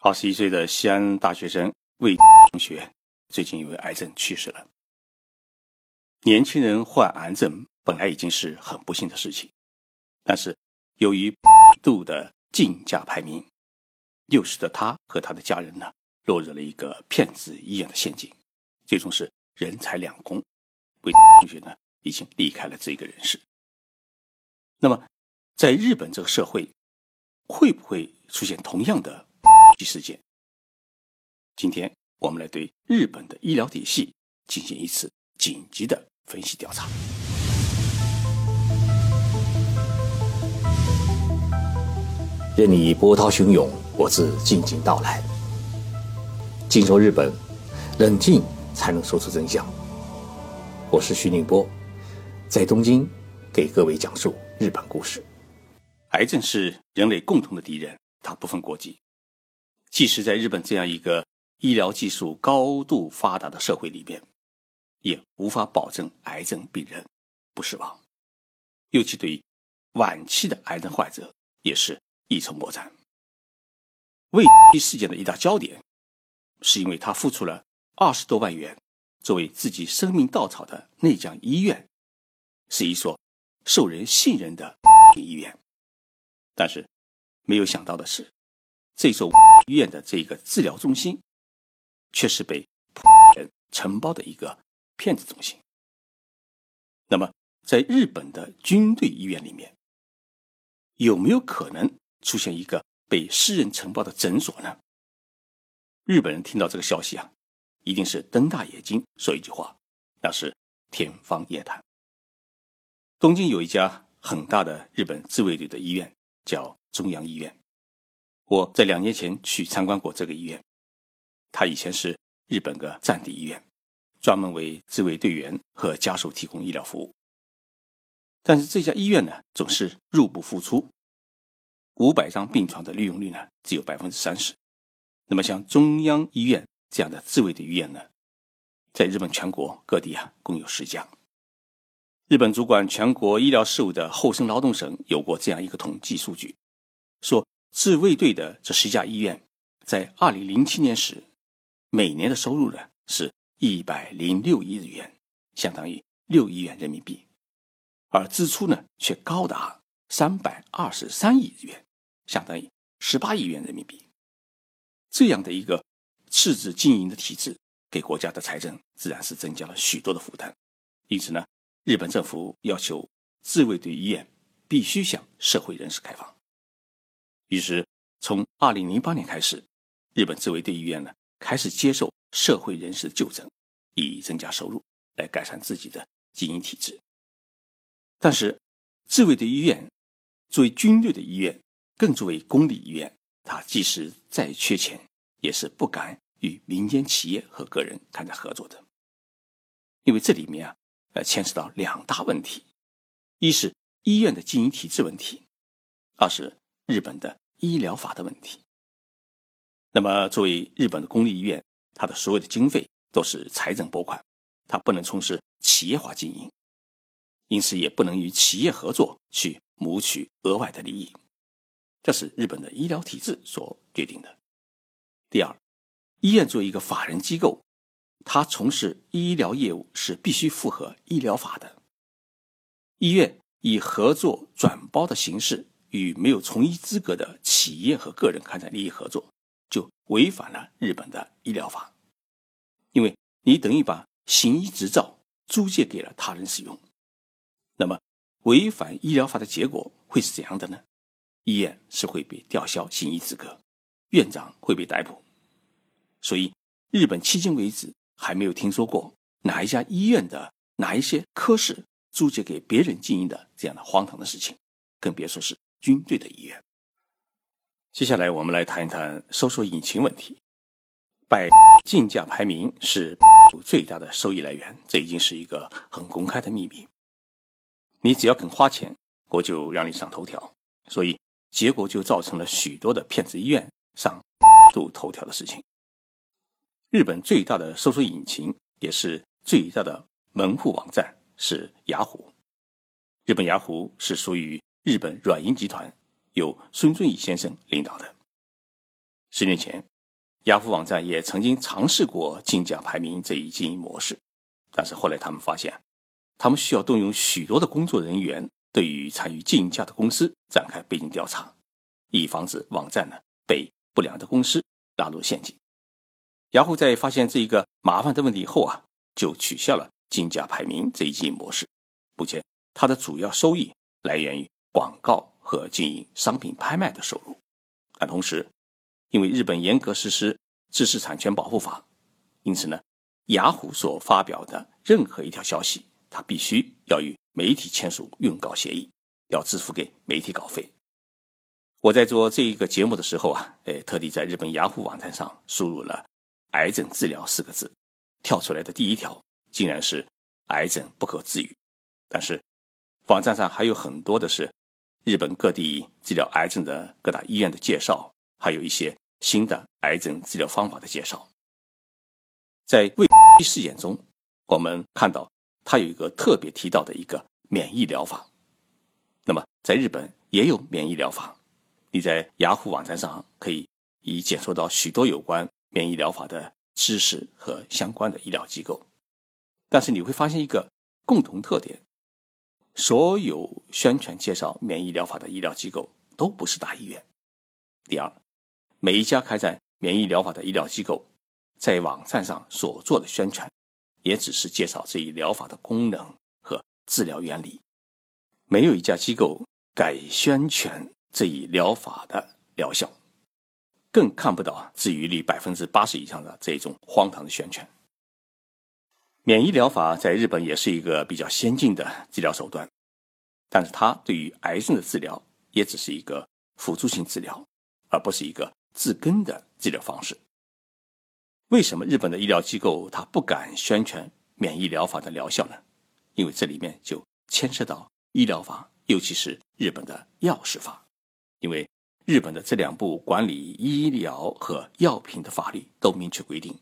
二十一岁的西安大学生魏同学最近因为癌症去世了。年轻人患癌症本来已经是很不幸的事情，但是由于度的竞价排名，又使得他和他的家人呢落入了一个骗子医院的陷阱，最终是人财两空。魏同学呢已经离开了这个人世。那么，在日本这个社会，会不会出现同样的？事件。今天我们来对日本的医疗体系进行一次紧急的分析调查。任你波涛汹涌，我自静静到来。静说日本，冷静才能说出真相。我是徐宁波，在东京给各位讲述日本故事。癌症是人类共同的敌人，它不分国籍。即使在日本这样一个医疗技术高度发达的社会里边，也无法保证癌症病人不死亡，尤其对于晚期的癌症患者也是一筹莫展。魏事件的一大焦点，是因为他付出了二十多万元作为自己生命稻草的那家医院，是一所受人信任的医院，但是没有想到的是。这所医院的这个治疗中心，却是被人承包的一个骗子中心。那么，在日本的军队医院里面，有没有可能出现一个被私人承包的诊所呢？日本人听到这个消息啊，一定是瞪大眼睛说一句话，那是天方夜谭。东京有一家很大的日本自卫队的医院，叫中央医院。我在两年前去参观过这个医院，它以前是日本个战地医院，专门为自卫队员和家属提供医疗服务。但是这家医院呢，总是入不敷出，五百张病床的利用率呢只有百分之三十。那么像中央医院这样的自卫的医院呢，在日本全国各地啊共有十家。日本主管全国医疗事务的厚生劳动省有过这样一个统计数据，说。自卫队的这十家医院，在二零零七年时，每年的收入呢是一百零六亿日元，相当于六亿元人民币，而支出呢却高达三百二十三亿日元，相当于十八亿元人民币。这样的一个赤字经营的体制，给国家的财政自然是增加了许多的负担。因此呢，日本政府要求自卫队医院必须向社会人士开放。于是，从二零零八年开始，日本自卫队医院呢开始接受社会人士的就诊，以增加收入，来改善自己的经营体制。但是，自卫队医院作为军队的医院，更作为公立医院，它即使再缺钱，也是不敢与民间企业和个人谈在合作的，因为这里面啊，呃，牵涉到两大问题：一是医院的经营体制问题，二是。日本的医疗法的问题。那么，作为日本的公立医院，它的所有的经费都是财政拨款，它不能从事企业化经营，因此也不能与企业合作去谋取额外的利益。这是日本的医疗体制所决定的。第二，医院作为一个法人机构，它从事医疗业务是必须符合医疗法的。医院以合作转包的形式。与没有从医资格的企业和个人开展利益合作，就违反了日本的医疗法，因为你等于把行医执照租借给了他人使用。那么，违反医疗法的结果会是怎样的呢？医院是会被吊销行医资格，院长会被逮捕。所以，日本迄今为止还没有听说过哪一家医院的哪一些科室租借给别人经营的这样的荒唐的事情，更别说是。军队的医院。接下来，我们来谈一谈搜索引擎问题。百竞价排名是最大的收益来源，这已经是一个很公开的秘密。你只要肯花钱，我就让你上头条。所以，结果就造成了许多的骗子医院上度头条的事情。日本最大的搜索引擎，也是最大的门户网站是雅虎。日本雅虎是属于。日本软银集团由孙正义先生领导的。十年前，雅虎网站也曾经尝试过竞价排名这一经营模式，但是后来他们发现，他们需要动用许多的工作人员，对于参与竞价的公司展开背景调查，以防止网站呢被不良的公司拉入陷阱。雅虎在发现这一个麻烦的问题后啊，就取消了竞价排名这一经营模式。目前，它的主要收益来源于广告和经营商品拍卖的收入。但同时，因为日本严格实施知识产权保护法，因此呢，雅虎所发表的任何一条消息，它必须要与媒体签署用稿协议，要支付给媒体稿费。我在做这一个节目的时候啊，哎，特地在日本雅虎网站上输入了。癌症治疗四个字，跳出来的第一条竟然是癌症不可治愈。但是网站上还有很多的是日本各地治疗癌症的各大医院的介绍，还有一些新的癌症治疗方法的介绍。在胃事件中，我们看到它有一个特别提到的一个免疫疗法。那么在日本也有免疫疗法，你在雅虎网站上可以以检索到许多有关。免疫疗法的知识和相关的医疗机构，但是你会发现一个共同特点：所有宣传介绍免疫疗法的医疗机构都不是大医院。第二，每一家开展免疫疗法的医疗机构，在网站上所做的宣传，也只是介绍这一疗法的功能和治疗原理，没有一家机构敢宣传这一疗法的疗效。更看不到治愈率百分之八十以上的这种荒唐的宣传。免疫疗法在日本也是一个比较先进的治疗手段，但是它对于癌症的治疗也只是一个辅助性治疗，而不是一个治根的治疗方式。为什么日本的医疗机构它不敢宣传免疫疗法的疗效呢？因为这里面就牵涉到医疗法，尤其是日本的药事法，因为。日本的这两部管理医疗和药品的法律都明确规定，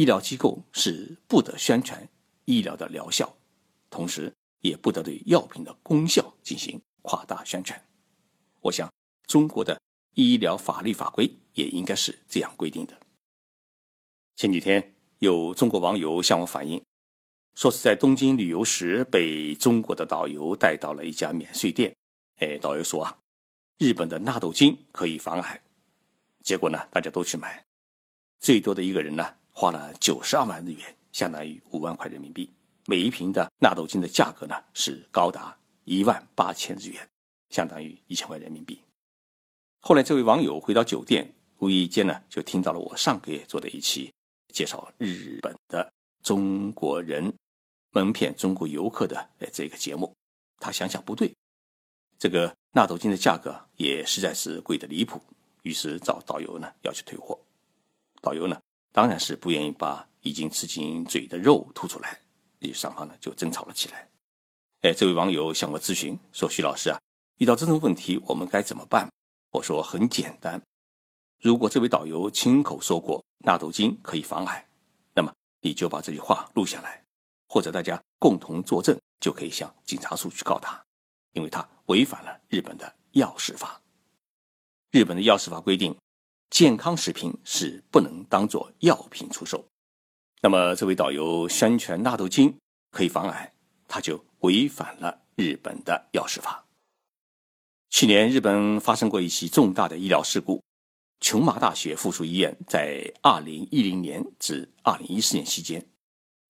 医疗机构是不得宣传医疗的疗效，同时也不得对药品的功效进行夸大宣传。我想，中国的医疗法律法规也应该是这样规定的。前几天有中国网友向我反映，说是在东京旅游时被中国的导游带到了一家免税店，哎，导游说啊。日本的纳豆菌可以防癌，结果呢，大家都去买，最多的一个人呢，花了九十二万日元，相当于五万块人民币。每一瓶的纳豆精的价格呢，是高达一万八千日元，相当于一千块人民币。后来，这位网友回到酒店，无意间呢，就听到了我上个月做的一期介绍日本的中国人蒙骗中国游客的这个节目，他想想不对。这个纳豆精的价格也实在是贵的离谱，于是找导游呢要去退货。导游呢当然是不愿意把已经吃进嘴的肉吐出来，于双方呢就争吵了起来。哎，这位网友向我咨询说：“徐老师啊，遇到这种问题我们该怎么办？”我说：“很简单，如果这位导游亲口说过纳豆菌可以防癌，那么你就把这句话录下来，或者大家共同作证，就可以向警察署去告他。”因为他违反了日本的药事法。日本的药事法规定，健康食品是不能当做药品出售。那么，这位导游宣传纳豆精可以防癌，他就违反了日本的药事法。去年，日本发生过一起重大的医疗事故，琼麻大学附属医院在2010年至2014年期间，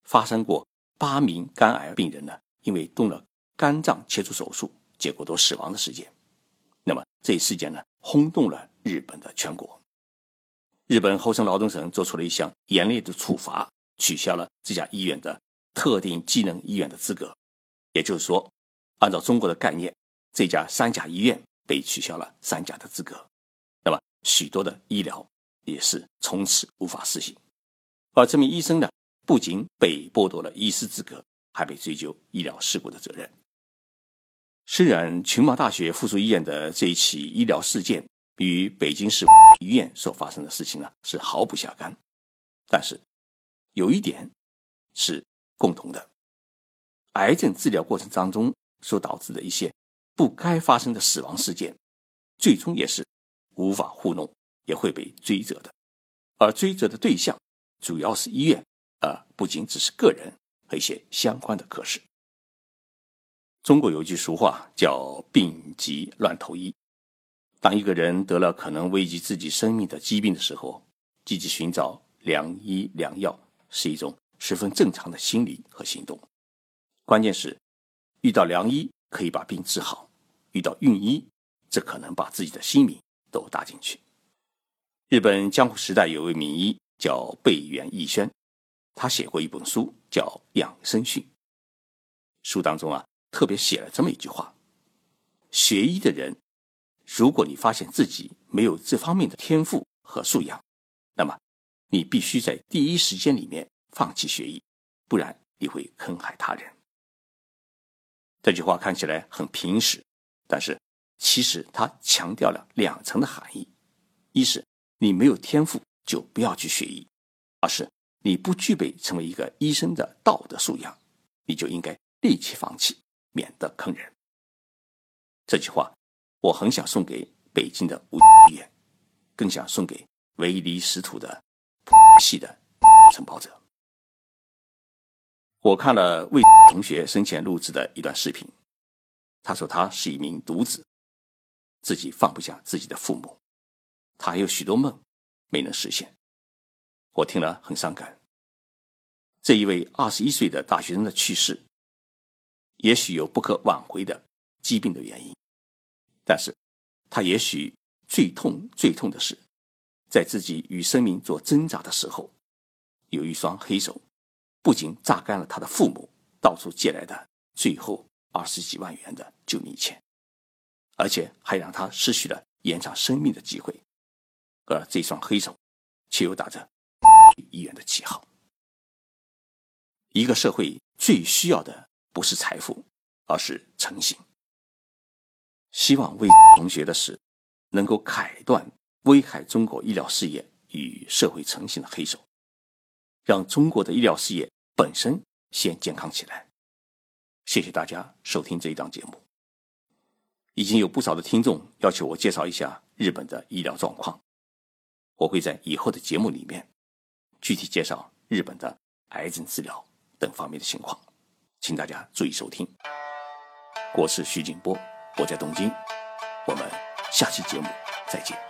发生过八名肝癌病人呢，因为动了。肝脏切除手术，结果都死亡的事件，那么这一事件呢，轰动了日本的全国。日本厚生劳动省做出了一项严厉的处罚，取消了这家医院的特定技能医院的资格。也就是说，按照中国的概念，这家三甲医院被取消了三甲的资格，那么许多的医疗也是从此无法实行。而这名医生呢，不仅被剥夺了医师资格，还被追究医疗事故的责任。虽然群马大学附属医院的这一起医疗事件与北京市医院所发生的事情呢是毫不相干，但是有一点是共同的：癌症治疗过程当中所导致的一些不该发生的死亡事件，最终也是无法糊弄，也会被追责的。而追责的对象主要是医院，而不仅只是个人和一些相关的科室。中国有句俗话叫“病急乱投医”。当一个人得了可能危及自己生命的疾病的时候，积极寻找良医良药是一种十分正常的心理和行动。关键是，遇到良医可以把病治好，遇到运医，则可能把自己的性命都搭进去。日本江户时代有位名医叫贝原义宣，他写过一本书叫《养生训》，书当中啊。特别写了这么一句话：学医的人，如果你发现自己没有这方面的天赋和素养，那么你必须在第一时间里面放弃学医，不然你会坑害他人。这句话看起来很平实，但是其实它强调了两层的含义：一是你没有天赋就不要去学医；二是你不具备成为一个医生的道德素养，你就应该立即放弃。免得坑人。这句话，我很想送给北京的吴医院，更想送给唯离识土的系的承包者。我看了魏同学生前录制的一段视频，他说他是一名独子，自己放不下自己的父母，他还有许多梦没能实现。我听了很伤感。这一位二十一岁的大学生的去世。也许有不可挽回的疾病的原因，但是，他也许最痛最痛的是，在自己与生命做挣扎的时候，有一双黑手，不仅榨干了他的父母到处借来的最后二十几万元的救命钱，而且还让他失去了延长生命的机会，而这双黑手，却又打着医院的旗号。一个社会最需要的。不是财富，而是诚信。希望魏同学的事能够砍断危害中国医疗事业与社会诚信的黑手，让中国的医疗事业本身先健康起来。谢谢大家收听这一档节目。已经有不少的听众要求我介绍一下日本的医疗状况，我会在以后的节目里面具体介绍日本的癌症治疗等方面的情况。请大家注意收听，我是徐景波，我在东京，我们下期节目再见。